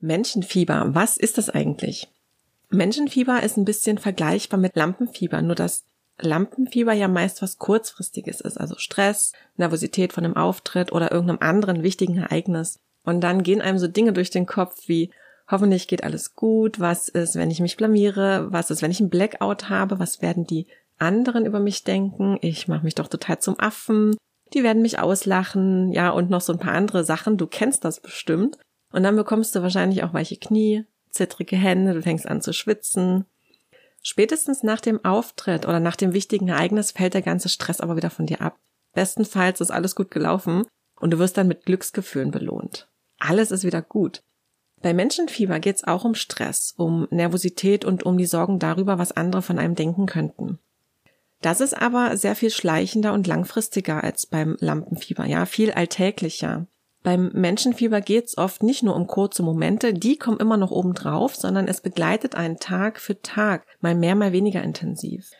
Menschenfieber, was ist das eigentlich? Menschenfieber ist ein bisschen vergleichbar mit Lampenfieber, nur dass Lampenfieber ja meist was kurzfristiges ist, also Stress, Nervosität von einem Auftritt oder irgendeinem anderen wichtigen Ereignis. Und dann gehen einem so Dinge durch den Kopf wie, hoffentlich geht alles gut, was ist, wenn ich mich blamiere, was ist, wenn ich einen Blackout habe, was werden die anderen über mich denken, ich mache mich doch total zum Affen, die werden mich auslachen, ja, und noch so ein paar andere Sachen, du kennst das bestimmt. Und dann bekommst du wahrscheinlich auch weiche Knie, zittrige Hände, du fängst an zu schwitzen. Spätestens nach dem Auftritt oder nach dem wichtigen Ereignis fällt der ganze Stress aber wieder von dir ab. Bestenfalls ist alles gut gelaufen und du wirst dann mit Glücksgefühlen belohnt. Alles ist wieder gut. Bei Menschenfieber geht es auch um Stress, um Nervosität und um die Sorgen darüber, was andere von einem denken könnten. Das ist aber sehr viel schleichender und langfristiger als beim Lampenfieber, ja, viel alltäglicher. Beim Menschenfieber geht's oft nicht nur um kurze Momente, die kommen immer noch oben drauf, sondern es begleitet einen Tag für Tag, mal mehr, mal weniger intensiv.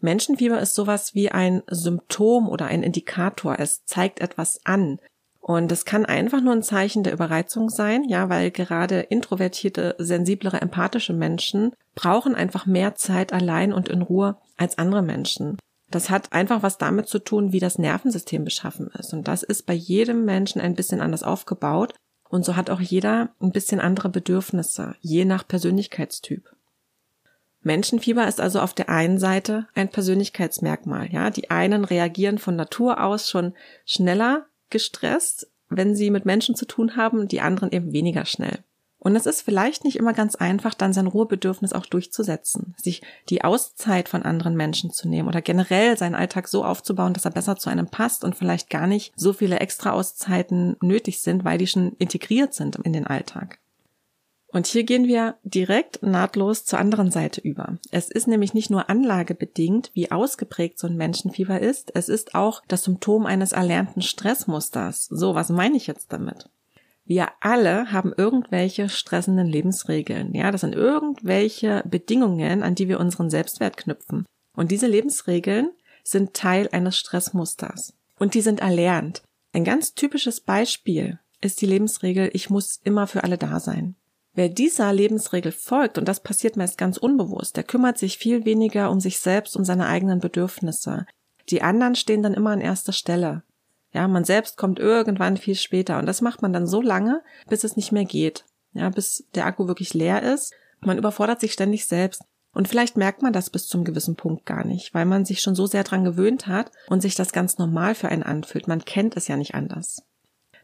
Menschenfieber ist sowas wie ein Symptom oder ein Indikator. Es zeigt etwas an. Und es kann einfach nur ein Zeichen der Überreizung sein, ja, weil gerade introvertierte, sensiblere, empathische Menschen brauchen einfach mehr Zeit allein und in Ruhe als andere Menschen. Das hat einfach was damit zu tun, wie das Nervensystem beschaffen ist. Und das ist bei jedem Menschen ein bisschen anders aufgebaut. Und so hat auch jeder ein bisschen andere Bedürfnisse, je nach Persönlichkeitstyp. Menschenfieber ist also auf der einen Seite ein Persönlichkeitsmerkmal. Ja, die einen reagieren von Natur aus schon schneller gestresst, wenn sie mit Menschen zu tun haben, die anderen eben weniger schnell. Und es ist vielleicht nicht immer ganz einfach, dann sein Ruhebedürfnis auch durchzusetzen, sich die Auszeit von anderen Menschen zu nehmen oder generell seinen Alltag so aufzubauen, dass er besser zu einem passt und vielleicht gar nicht so viele extra Auszeiten nötig sind, weil die schon integriert sind in den Alltag. Und hier gehen wir direkt nahtlos zur anderen Seite über. Es ist nämlich nicht nur anlagebedingt, wie ausgeprägt so ein Menschenfieber ist, es ist auch das Symptom eines erlernten Stressmusters. So, was meine ich jetzt damit? Wir alle haben irgendwelche stressenden Lebensregeln. Ja, das sind irgendwelche Bedingungen, an die wir unseren Selbstwert knüpfen. Und diese Lebensregeln sind Teil eines Stressmusters. Und die sind erlernt. Ein ganz typisches Beispiel ist die Lebensregel, ich muss immer für alle da sein. Wer dieser Lebensregel folgt, und das passiert meist ganz unbewusst, der kümmert sich viel weniger um sich selbst, um seine eigenen Bedürfnisse. Die anderen stehen dann immer an erster Stelle. Ja, man selbst kommt irgendwann viel später und das macht man dann so lange, bis es nicht mehr geht. Ja, bis der Akku wirklich leer ist. Man überfordert sich ständig selbst. Und vielleicht merkt man das bis zum gewissen Punkt gar nicht, weil man sich schon so sehr dran gewöhnt hat und sich das ganz normal für einen anfühlt. Man kennt es ja nicht anders.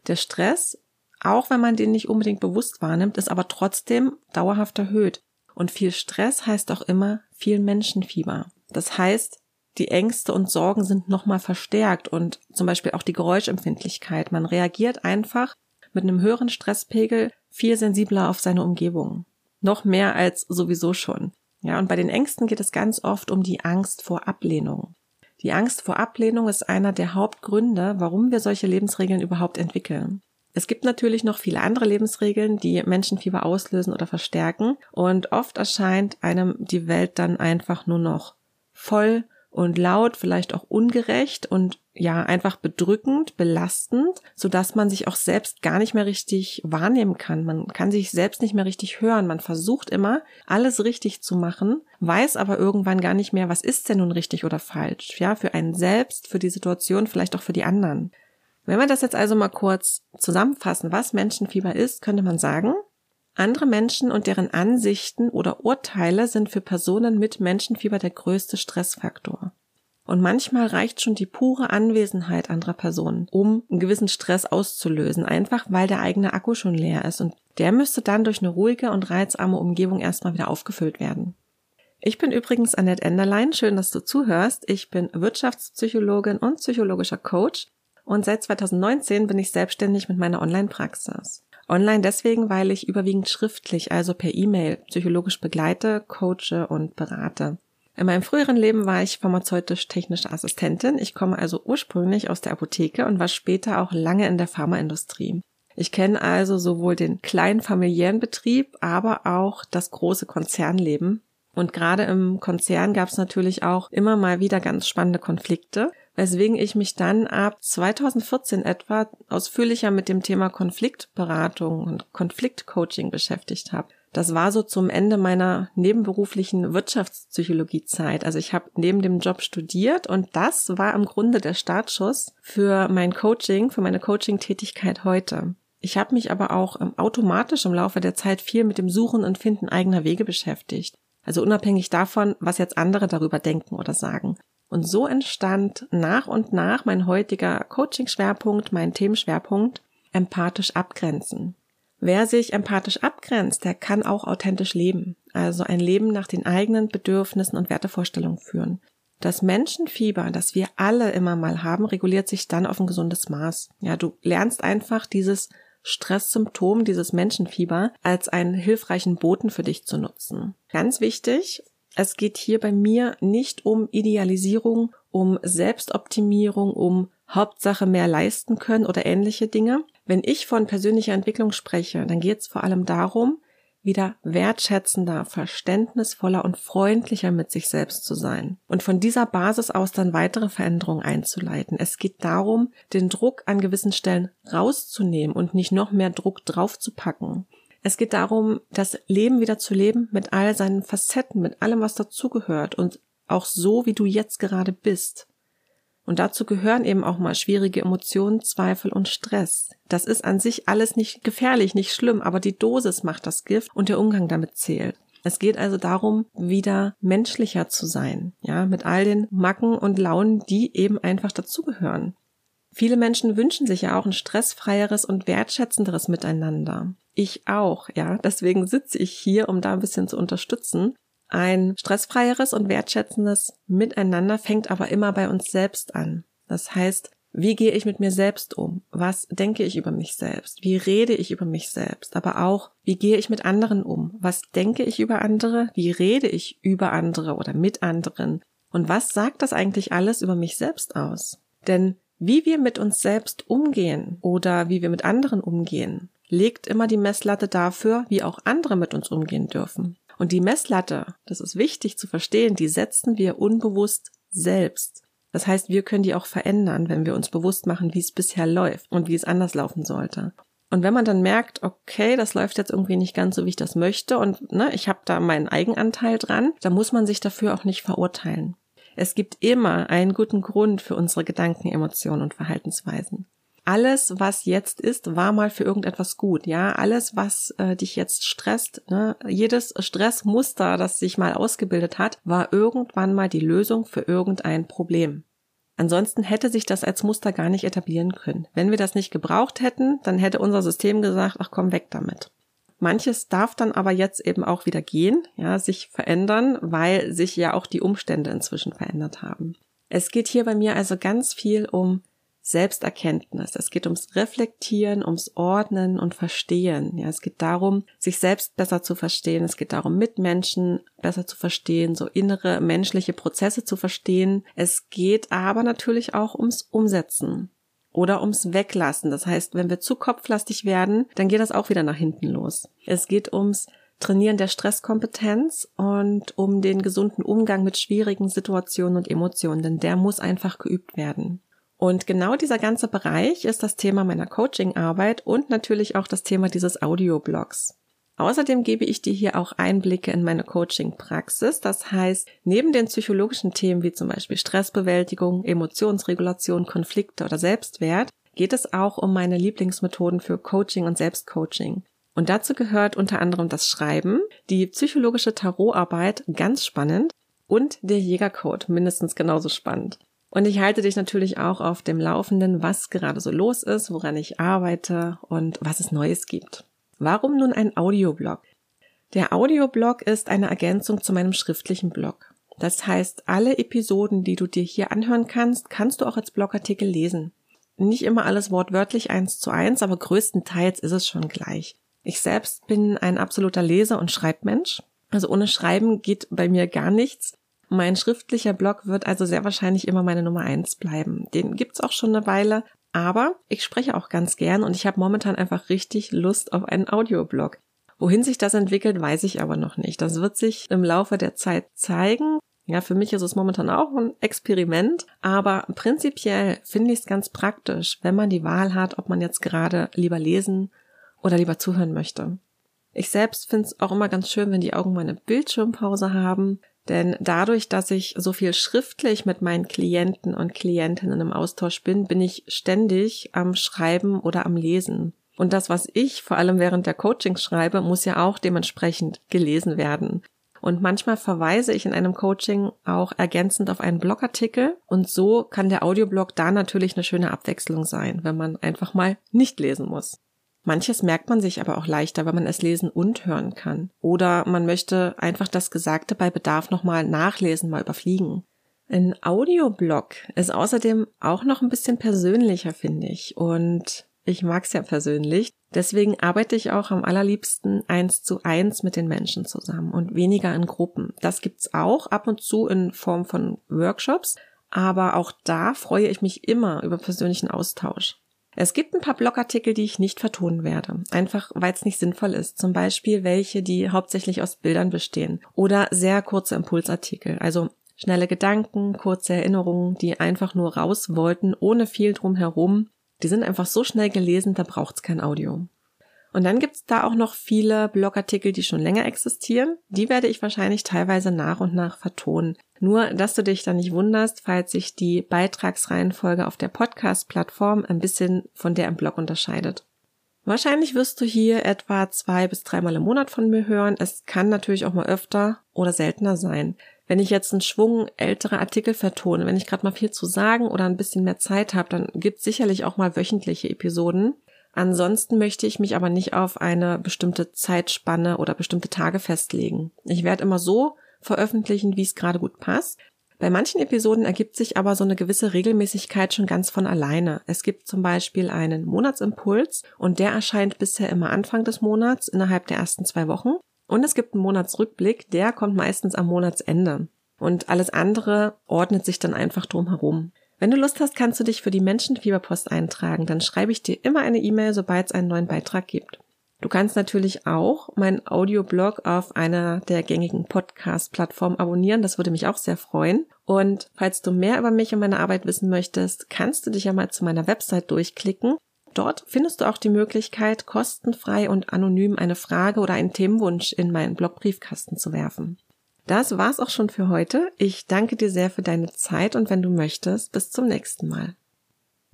Der Stress auch wenn man den nicht unbedingt bewusst wahrnimmt, ist aber trotzdem dauerhaft erhöht. Und viel Stress heißt auch immer viel Menschenfieber. Das heißt, die Ängste und Sorgen sind nochmal verstärkt und zum Beispiel auch die Geräuschempfindlichkeit. Man reagiert einfach mit einem höheren Stresspegel viel sensibler auf seine Umgebung. Noch mehr als sowieso schon. Ja, und bei den Ängsten geht es ganz oft um die Angst vor Ablehnung. Die Angst vor Ablehnung ist einer der Hauptgründe, warum wir solche Lebensregeln überhaupt entwickeln. Es gibt natürlich noch viele andere Lebensregeln, die Menschenfieber auslösen oder verstärken. Und oft erscheint einem die Welt dann einfach nur noch voll und laut, vielleicht auch ungerecht und ja, einfach bedrückend, belastend, so dass man sich auch selbst gar nicht mehr richtig wahrnehmen kann. Man kann sich selbst nicht mehr richtig hören. Man versucht immer, alles richtig zu machen, weiß aber irgendwann gar nicht mehr, was ist denn nun richtig oder falsch. Ja, für einen selbst, für die Situation, vielleicht auch für die anderen. Wenn wir das jetzt also mal kurz zusammenfassen, was Menschenfieber ist, könnte man sagen, andere Menschen und deren Ansichten oder Urteile sind für Personen mit Menschenfieber der größte Stressfaktor. Und manchmal reicht schon die pure Anwesenheit anderer Personen, um einen gewissen Stress auszulösen, einfach weil der eigene Akku schon leer ist und der müsste dann durch eine ruhige und reizarme Umgebung erstmal wieder aufgefüllt werden. Ich bin übrigens Annette Enderlein, schön, dass du zuhörst. Ich bin Wirtschaftspsychologin und psychologischer Coach und seit 2019 bin ich selbstständig mit meiner Online-Praxis. Online deswegen, weil ich überwiegend schriftlich, also per E-Mail, psychologisch begleite, coache und berate. In meinem früheren Leben war ich pharmazeutisch-technische Assistentin. Ich komme also ursprünglich aus der Apotheke und war später auch lange in der Pharmaindustrie. Ich kenne also sowohl den kleinen familiären Betrieb, aber auch das große Konzernleben. Und gerade im Konzern gab es natürlich auch immer mal wieder ganz spannende Konflikte, weswegen ich mich dann ab 2014 etwa ausführlicher mit dem Thema Konfliktberatung und Konfliktcoaching beschäftigt habe. Das war so zum Ende meiner nebenberuflichen Wirtschaftspsychologiezeit. Also ich habe neben dem Job studiert und das war im Grunde der Startschuss für mein Coaching, für meine Coaching-Tätigkeit heute. Ich habe mich aber auch ähm, automatisch im Laufe der Zeit viel mit dem Suchen und Finden eigener Wege beschäftigt. Also unabhängig davon, was jetzt andere darüber denken oder sagen. Und so entstand nach und nach mein heutiger Coaching-Schwerpunkt, mein Themenschwerpunkt, empathisch abgrenzen. Wer sich empathisch abgrenzt, der kann auch authentisch leben, also ein Leben nach den eigenen Bedürfnissen und Wertevorstellungen führen. Das Menschenfieber, das wir alle immer mal haben, reguliert sich dann auf ein gesundes Maß. Ja, du lernst einfach dieses Stresssymptom, dieses Menschenfieber, als einen hilfreichen Boten für dich zu nutzen. Ganz wichtig, es geht hier bei mir nicht um Idealisierung, um Selbstoptimierung, um Hauptsache mehr leisten können oder ähnliche Dinge. Wenn ich von persönlicher Entwicklung spreche, dann geht es vor allem darum, wieder wertschätzender, verständnisvoller und freundlicher mit sich selbst zu sein und von dieser Basis aus dann weitere Veränderungen einzuleiten. Es geht darum, den Druck an gewissen Stellen rauszunehmen und nicht noch mehr Druck draufzupacken. Es geht darum, das Leben wieder zu leben mit all seinen Facetten, mit allem, was dazugehört und auch so, wie du jetzt gerade bist. Und dazu gehören eben auch mal schwierige Emotionen, Zweifel und Stress. Das ist an sich alles nicht gefährlich, nicht schlimm, aber die Dosis macht das Gift und der Umgang damit zählt. Es geht also darum, wieder menschlicher zu sein, ja, mit all den Macken und Launen, die eben einfach dazugehören. Viele Menschen wünschen sich ja auch ein stressfreieres und wertschätzenderes Miteinander. Ich auch, ja. Deswegen sitze ich hier, um da ein bisschen zu unterstützen. Ein stressfreieres und wertschätzendes Miteinander fängt aber immer bei uns selbst an. Das heißt, wie gehe ich mit mir selbst um? Was denke ich über mich selbst? Wie rede ich über mich selbst? Aber auch, wie gehe ich mit anderen um? Was denke ich über andere? Wie rede ich über andere oder mit anderen? Und was sagt das eigentlich alles über mich selbst aus? Denn wie wir mit uns selbst umgehen oder wie wir mit anderen umgehen, legt immer die Messlatte dafür, wie auch andere mit uns umgehen dürfen. Und die Messlatte, das ist wichtig zu verstehen, die setzen wir unbewusst selbst. Das heißt, wir können die auch verändern, wenn wir uns bewusst machen, wie es bisher läuft und wie es anders laufen sollte. Und wenn man dann merkt, okay, das läuft jetzt irgendwie nicht ganz so, wie ich das möchte und ne, ich habe da meinen Eigenanteil dran, dann muss man sich dafür auch nicht verurteilen. Es gibt immer einen guten Grund für unsere Gedanken, Emotionen und Verhaltensweisen alles, was jetzt ist, war mal für irgendetwas gut. Ja, alles, was äh, dich jetzt stresst, ne? jedes Stressmuster, das sich mal ausgebildet hat, war irgendwann mal die Lösung für irgendein Problem. Ansonsten hätte sich das als Muster gar nicht etablieren können. Wenn wir das nicht gebraucht hätten, dann hätte unser System gesagt, ach komm weg damit. Manches darf dann aber jetzt eben auch wieder gehen, ja, sich verändern, weil sich ja auch die Umstände inzwischen verändert haben. Es geht hier bei mir also ganz viel um Selbsterkenntnis. Es geht ums Reflektieren, ums Ordnen und Verstehen. Ja, es geht darum, sich selbst besser zu verstehen. Es geht darum, Mitmenschen besser zu verstehen, so innere menschliche Prozesse zu verstehen. Es geht aber natürlich auch ums Umsetzen oder ums Weglassen. Das heißt, wenn wir zu kopflastig werden, dann geht das auch wieder nach hinten los. Es geht ums Trainieren der Stresskompetenz und um den gesunden Umgang mit schwierigen Situationen und Emotionen, denn der muss einfach geübt werden. Und genau dieser ganze Bereich ist das Thema meiner Coaching-Arbeit und natürlich auch das Thema dieses Audioblogs. Außerdem gebe ich dir hier auch Einblicke in meine Coaching-Praxis. Das heißt, neben den psychologischen Themen wie zum Beispiel Stressbewältigung, Emotionsregulation, Konflikte oder Selbstwert, geht es auch um meine Lieblingsmethoden für Coaching und Selbstcoaching. Und dazu gehört unter anderem das Schreiben, die psychologische Tarotarbeit, ganz spannend, und der Jägercode, mindestens genauso spannend. Und ich halte dich natürlich auch auf dem Laufenden, was gerade so los ist, woran ich arbeite und was es Neues gibt. Warum nun ein Audioblog? Der Audioblog ist eine Ergänzung zu meinem schriftlichen Blog. Das heißt, alle Episoden, die du dir hier anhören kannst, kannst du auch als Blogartikel lesen. Nicht immer alles wortwörtlich eins zu eins, aber größtenteils ist es schon gleich. Ich selbst bin ein absoluter Leser- und Schreibmensch. Also ohne Schreiben geht bei mir gar nichts. Mein schriftlicher Blog wird also sehr wahrscheinlich immer meine Nummer eins bleiben. Den gibt's auch schon eine Weile, aber ich spreche auch ganz gern und ich habe momentan einfach richtig Lust auf einen Audioblog. Wohin sich das entwickelt, weiß ich aber noch nicht. Das wird sich im Laufe der Zeit zeigen. Ja, für mich ist es momentan auch ein Experiment, aber prinzipiell finde ich es ganz praktisch, wenn man die Wahl hat, ob man jetzt gerade lieber lesen oder lieber zuhören möchte. Ich selbst finde es auch immer ganz schön, wenn die Augen mal eine Bildschirmpause haben, denn dadurch, dass ich so viel schriftlich mit meinen Klienten und Klientinnen im Austausch bin, bin ich ständig am Schreiben oder am Lesen. Und das, was ich vor allem während der Coachings schreibe, muss ja auch dementsprechend gelesen werden. Und manchmal verweise ich in einem Coaching auch ergänzend auf einen Blogartikel. Und so kann der Audioblog da natürlich eine schöne Abwechslung sein, wenn man einfach mal nicht lesen muss. Manches merkt man sich aber auch leichter, wenn man es lesen und hören kann. Oder man möchte einfach das Gesagte bei Bedarf nochmal nachlesen, mal überfliegen. Ein Audioblog ist außerdem auch noch ein bisschen persönlicher, finde ich. Und ich mag es ja persönlich. Deswegen arbeite ich auch am allerliebsten eins zu eins mit den Menschen zusammen und weniger in Gruppen. Das gibt's auch ab und zu in Form von Workshops. Aber auch da freue ich mich immer über persönlichen Austausch. Es gibt ein paar Blogartikel, die ich nicht vertonen werde, einfach weil es nicht sinnvoll ist. Zum Beispiel welche, die hauptsächlich aus Bildern bestehen oder sehr kurze Impulsartikel, also schnelle Gedanken, kurze Erinnerungen, die einfach nur raus wollten, ohne viel drumherum. Die sind einfach so schnell gelesen, da braucht's kein Audio. Und dann gibt's da auch noch viele Blogartikel, die schon länger existieren. Die werde ich wahrscheinlich teilweise nach und nach vertonen. Nur, dass du dich da nicht wunderst, falls sich die Beitragsreihenfolge auf der Podcast-Plattform ein bisschen von der im Blog unterscheidet. Wahrscheinlich wirst du hier etwa zwei bis dreimal im Monat von mir hören. Es kann natürlich auch mal öfter oder seltener sein. Wenn ich jetzt einen Schwung ältere Artikel vertone, wenn ich gerade mal viel zu sagen oder ein bisschen mehr Zeit habe, dann gibt sicherlich auch mal wöchentliche Episoden. Ansonsten möchte ich mich aber nicht auf eine bestimmte Zeitspanne oder bestimmte Tage festlegen. Ich werde immer so veröffentlichen, wie es gerade gut passt. Bei manchen Episoden ergibt sich aber so eine gewisse Regelmäßigkeit schon ganz von alleine. Es gibt zum Beispiel einen Monatsimpuls und der erscheint bisher immer Anfang des Monats innerhalb der ersten zwei Wochen. Und es gibt einen Monatsrückblick, der kommt meistens am Monatsende. Und alles andere ordnet sich dann einfach drumherum. Wenn du Lust hast, kannst du dich für die Menschenfieberpost eintragen. Dann schreibe ich dir immer eine E-Mail, sobald es einen neuen Beitrag gibt. Du kannst natürlich auch meinen Audioblog auf einer der gängigen Podcast-Plattformen abonnieren. Das würde mich auch sehr freuen. Und falls du mehr über mich und meine Arbeit wissen möchtest, kannst du dich ja mal zu meiner Website durchklicken. Dort findest du auch die Möglichkeit, kostenfrei und anonym eine Frage oder einen Themenwunsch in meinen Blogbriefkasten zu werfen. Das war's auch schon für heute. Ich danke dir sehr für deine Zeit und wenn du möchtest, bis zum nächsten Mal.